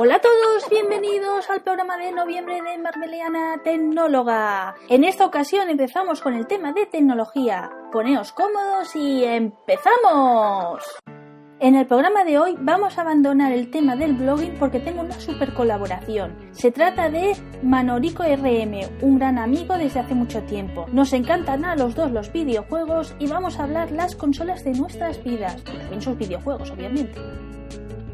Hola a todos, bienvenidos al programa de noviembre de Marmeliana Tecnóloga. En esta ocasión empezamos con el tema de tecnología. Poneos cómodos y empezamos. En el programa de hoy vamos a abandonar el tema del blogging porque tengo una super colaboración. Se trata de Manorico RM, un gran amigo desde hace mucho tiempo. Nos encantan a los dos los videojuegos y vamos a hablar las consolas de nuestras vidas, y también sus videojuegos, obviamente.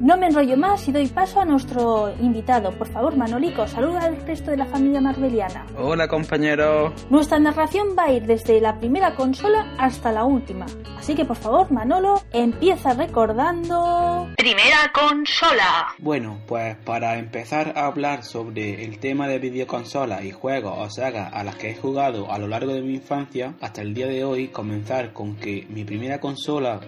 No me enrollo más y doy paso a nuestro invitado. Por favor, Manolico, saluda al resto de la familia marbeliana. Hola, compañero. Nuestra narración va a ir desde la primera consola hasta la última. Así que, por favor, Manolo, empieza recordando... Primera consola. Bueno, pues para empezar a hablar sobre el tema de videoconsolas y juegos o sagas a las que he jugado a lo largo de mi infancia, hasta el día de hoy, comenzar con que mi primera consola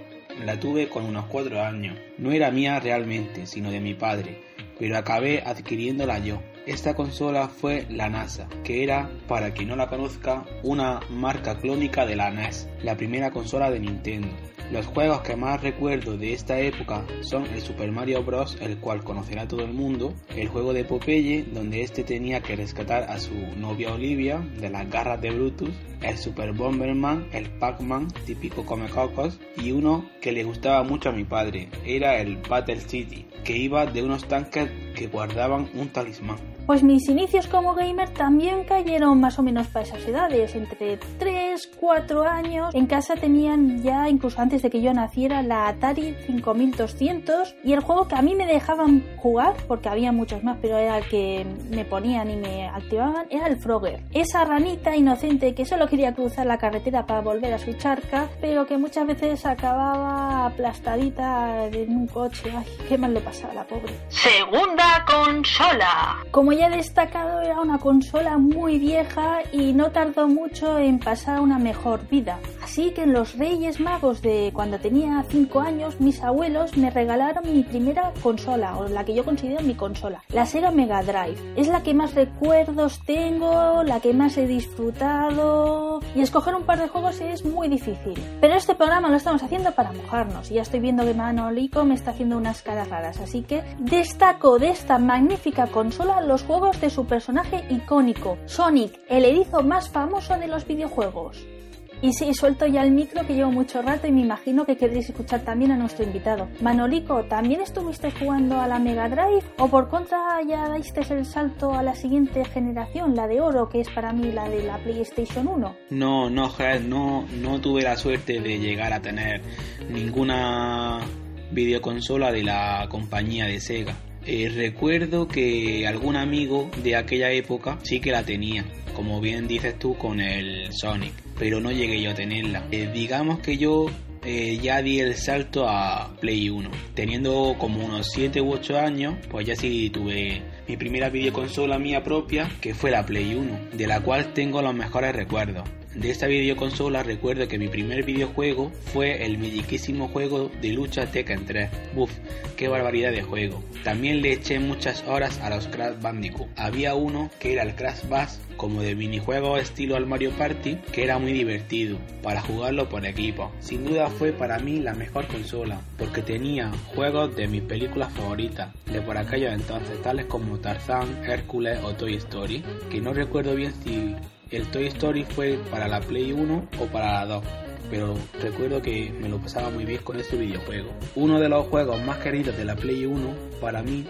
la tuve con unos cuatro años. No era mía realmente, sino de mi padre, pero acabé adquiriéndola yo. Esta consola fue la NASA, que era, para quien no la conozca, una marca clónica de la NES, la primera consola de Nintendo. Los juegos que más recuerdo de esta época son el Super Mario Bros., el cual conocerá todo el mundo, el juego de Popeye, donde este tenía que rescatar a su novia Olivia de las garras de Brutus, el Super Bomberman, el Pac-Man, típico Comecocos, y uno que le gustaba mucho a mi padre, era el Battle City, que iba de unos tanques que guardaban un talismán. Pues mis inicios como gamer también cayeron más o menos para esas edades, entre 3, 4 años. En casa tenían ya, incluso antes de que yo naciera, la Atari 5200 y el juego que a mí me dejaban jugar, porque había muchos más, pero era el que me ponían y me activaban, era el Frogger. Esa ranita inocente que solo quería cruzar la carretera para volver a su charca, pero que muchas veces acababa aplastadita en un coche. Ay, qué mal le pasaba a la pobre. Segunda consola. Como ya he destacado, era una consola muy vieja y no tardó mucho en pasar una mejor vida. Así que en los Reyes Magos de cuando tenía 5 años, mis abuelos me regalaron mi primera consola, o la que yo considero mi consola, la Sega Mega Drive. Es la que más recuerdos tengo, la que más he disfrutado, y escoger un par de juegos es muy difícil. Pero este programa lo estamos haciendo para mojarnos, ya estoy viendo que Manolico me está haciendo unas caras raras, así que destaco de esta magnífica consola los juegos de su personaje icónico, Sonic, el erizo más famoso de los videojuegos. Y sí, suelto ya el micro que llevo mucho rato y me imagino que queréis escuchar también a nuestro invitado. Manolico, ¿también estuviste jugando a la Mega Drive o por contra ya daiste el salto a la siguiente generación, la de oro, que es para mí la de la PlayStation 1? No, no, no, no tuve la suerte de llegar a tener ninguna videoconsola de la compañía de Sega. Eh, recuerdo que algún amigo de aquella época sí que la tenía, como bien dices tú con el Sonic, pero no llegué yo a tenerla. Eh, digamos que yo eh, ya di el salto a Play 1. Teniendo como unos 7 u 8 años, pues ya sí tuve mi primera videoconsola mía propia, que fue la Play 1, de la cual tengo los mejores recuerdos. De esta videoconsola recuerdo que mi primer videojuego fue el midiquísimo juego de lucha Tekken 3. Buf, qué barbaridad de juego. También le eché muchas horas a los Crash Bandicoot. Había uno que era el Crash Bass, como de minijuego estilo al Mario Party, que era muy divertido para jugarlo por equipo. Sin duda fue para mí la mejor consola, porque tenía juegos de mis películas favoritas de por aquellos entonces, tales como Tarzán, Hércules o Toy Story, que no recuerdo bien si el Toy Story fue para la Play 1 o para la 2, pero recuerdo que me lo pasaba muy bien con este videojuego. Uno de los juegos más queridos de la Play 1 para mí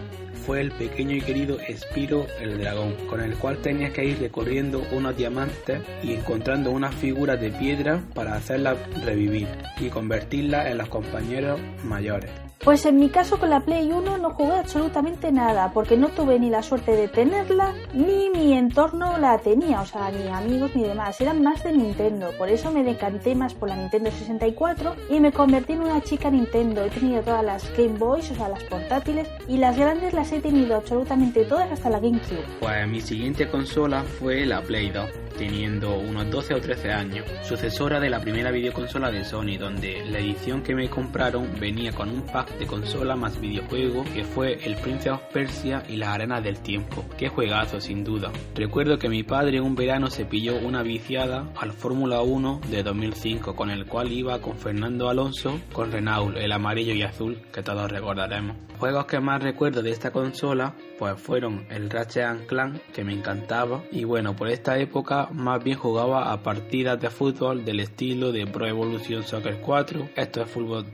fue el pequeño y querido Spiro el dragón, con el cual tenías que ir recorriendo unos diamantes y encontrando unas figuras de piedra para hacerlas revivir y convertirlas en los compañeros mayores. Pues en mi caso con la Play 1 no jugué absolutamente nada, porque no tuve ni la suerte de tenerla, ni mi entorno la tenía, o sea, ni amigos ni demás, eran más de Nintendo, por eso me decanté más por la Nintendo 64 y me convertí en una chica Nintendo, he tenido todas las Game Boys, o sea, las portátiles, y las grandes las he tenido absolutamente todas hasta la GameCube. Pues mi siguiente consola fue la Play 2 teniendo unos 12 o 13 años, sucesora de la primera videoconsola de Sony, donde la edición que me compraron venía con un pack de consola más videojuego que fue el Prince of Persia y las Arenas del Tiempo. Qué juegazo, sin duda. Recuerdo que mi padre un verano se pilló una viciada al Fórmula 1 de 2005, con el cual iba con Fernando Alonso con Renault, el amarillo y azul que todos recordaremos. Juegos que más recuerdo de esta consola pues fueron el Ratchet Clank, que me encantaba, y bueno, por esta época más bien jugaba a partidas de fútbol del estilo de Pro Evolution Soccer 4, esto es Fútbol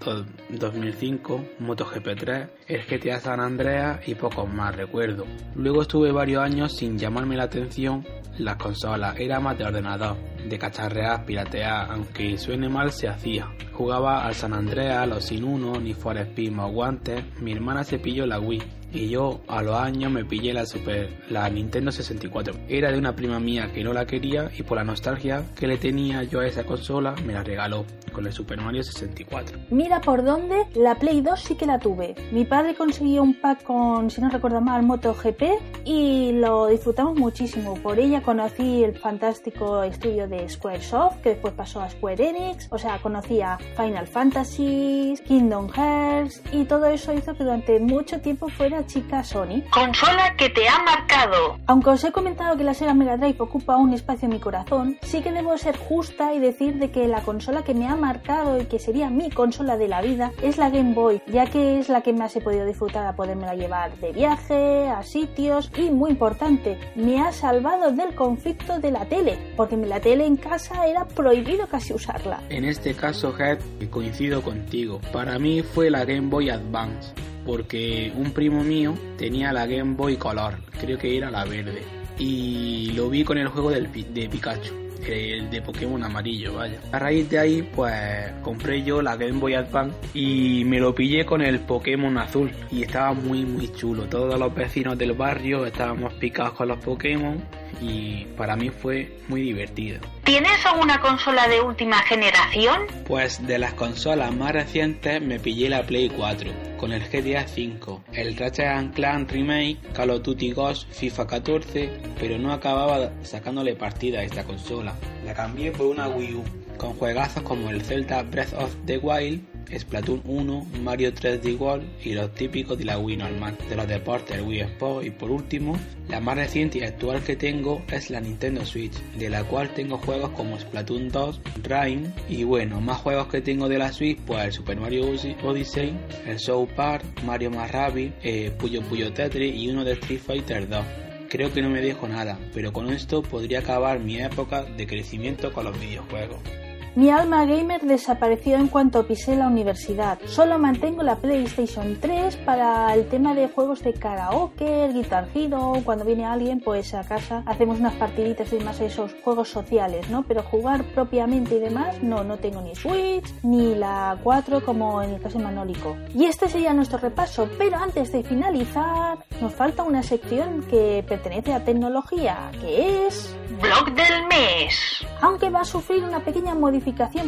2005, MotoGP 3, el GTA San Andreas y pocos más recuerdo. Luego estuve varios años sin llamarme la atención las consolas, era más de ordenador, de cacharrear, piratear, aunque suene mal se hacía. Jugaba al San Andreas, los Sin Uno, ni For Speed guantes, mi hermana se pilló la Wii y yo a los años me pillé la Super, la Nintendo 64. Era de una prima mía que no la quería y por la nostalgia que le tenía yo a esa consola me la regaló con el Super Mario 64. Mira por dónde, la Play 2 sí que la tuve. Mi padre consiguió un pack con, si no recuerdo mal, MotoGP y lo disfrutamos muchísimo. Por ella conocí el fantástico estudio de Squaresoft, que después pasó a Square Enix. O sea, conocía Final Fantasy, Kingdom Hearts y todo eso hizo que durante mucho tiempo fuera chica Sony. Consola que te ha marcado. Aunque os he comentado que la Sega Mega Drive ocupa un espacio en mi corazón, sí que debo ser justa y decir de que la consola que me ha marcado y que sería mi consola de la vida es la Game Boy, ya que es la que más he podido disfrutar a podérmela llevar de viaje, a sitios y muy importante, me ha salvado del conflicto de la tele, porque la tele en casa era prohibido casi usarla. En este caso, Head, coincido contigo. Para mí fue la Game Boy Advance porque un primo mío tenía la Game Boy Color, creo que era la verde, y lo vi con el juego del, de Pikachu. El de Pokémon amarillo, vaya. A raíz de ahí, pues compré yo la Game Boy Advance y me lo pillé con el Pokémon azul. Y estaba muy, muy chulo. Todos los vecinos del barrio estábamos picados con los Pokémon y para mí fue muy divertido. ¿Tienes alguna consola de última generación? Pues de las consolas más recientes me pillé la Play 4 con el GTA V, el Ratchet Clank Remake, Call of Duty Ghost, FIFA 14, pero no acababa sacándole partida a esta consola. La cambié por una Wii U con juegazos como el Zelda Breath of the Wild Splatoon 1, Mario 3D World y los típicos de la Wii normal, de los deportes, el Wii Sports y por último, la más reciente y actual que tengo es la Nintendo Switch, de la cual tengo juegos como Splatoon 2, Rhyme. Y bueno, más juegos que tengo de la Switch, pues el Super Mario Odyssey, el South Park, Mario más Rabbids, eh, Puyo Puyo Tetris y uno de Street Fighter 2 creo que no me dejo nada, pero con esto podría acabar mi época de crecimiento con los videojuegos. Mi alma gamer desapareció en cuanto pisé la universidad. Solo mantengo la PlayStation 3 para el tema de juegos de karaoke, el Guitar Hero, cuando viene alguien pues a casa hacemos unas partiditas y demás esos juegos sociales, ¿no? Pero jugar propiamente y demás, no, no tengo ni Switch ni la 4 como en el caso de Manólico. Y este sería nuestro repaso, pero antes de finalizar nos falta una sección que pertenece a tecnología, que es... Blog del mes. Aunque va a sufrir una pequeña modificación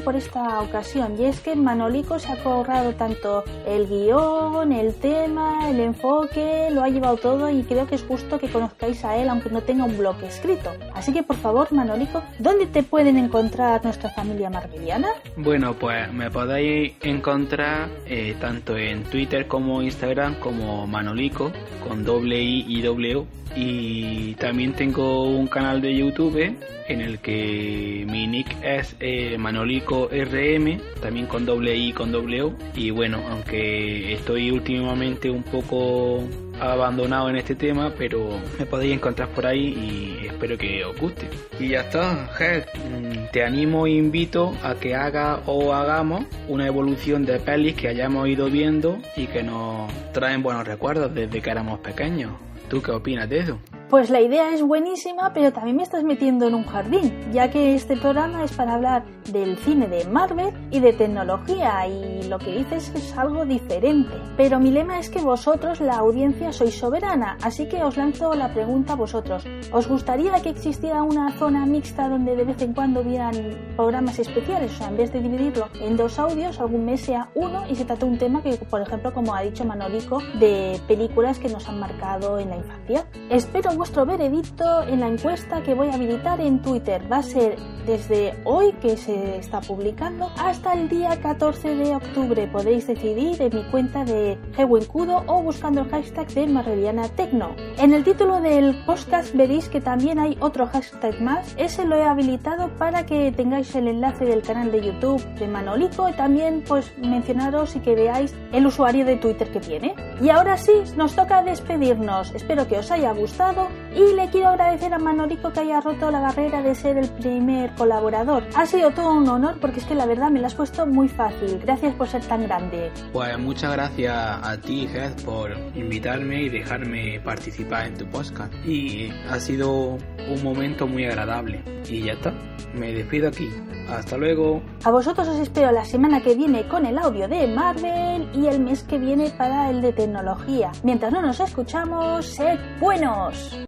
por esta ocasión y es que Manolico se ha cobrado tanto el guion, el tema, el enfoque, lo ha llevado todo y creo que es justo que conozcáis a él aunque no tenga un blog escrito. Así que por favor Manolico, ¿dónde te pueden encontrar nuestra familia marveliana? Bueno, pues me podéis encontrar eh, tanto en Twitter como Instagram como Manolico con doble I y doble O y también tengo un canal de YouTube en el que mi nick es eh, Manolico RM, también con doble I con doble O. Y bueno, aunque estoy últimamente un poco abandonado en este tema, pero me podéis encontrar por ahí y espero que os guste. Y ya está, Head, mm, te animo e invito a que haga o hagamos una evolución de pelis que hayamos ido viendo y que nos traen buenos recuerdos desde que éramos pequeños. ¿Tú qué opinas de eso? Pues la idea es buenísima, pero también me estás metiendo en un jardín, ya que este programa es para hablar del cine de Marvel y de tecnología, y lo que dices es algo diferente. Pero mi lema es que vosotros, la audiencia, sois soberana, así que os lanzo la pregunta a vosotros. ¿Os gustaría que existiera una zona mixta donde de vez en cuando vieran programas especiales? O sea, en vez de dividirlo en dos audios, algún mes sea uno y se trata un tema que, por ejemplo, como ha dicho Manolico, de películas que nos han marcado en la infancia. Espero vuestro veredicto en la encuesta que voy a habilitar en Twitter. Va a ser desde hoy que se está publicando hasta el día 14 de octubre. Podéis decidir en mi cuenta de Cudo o buscando el hashtag de Marreliana Tecno. En el título del podcast veréis que también hay otro hashtag más. Ese lo he habilitado para que tengáis el enlace del canal de YouTube de Manolico y también pues mencionaros y que veáis el usuario de Twitter que tiene. Y ahora sí, nos toca despedirnos. Espero que os haya gustado 안녕 y le quiero agradecer a Manolico que haya roto la barrera de ser el primer colaborador. Ha sido todo un honor porque es que la verdad me lo has puesto muy fácil. Gracias por ser tan grande. Pues muchas gracias a ti, Hed, por invitarme y dejarme participar en tu podcast. Y ha sido un momento muy agradable. Y ya está, me despido aquí. Hasta luego. A vosotros os espero la semana que viene con el audio de Marvel y el mes que viene para el de tecnología. Mientras no nos escuchamos, sed buenos.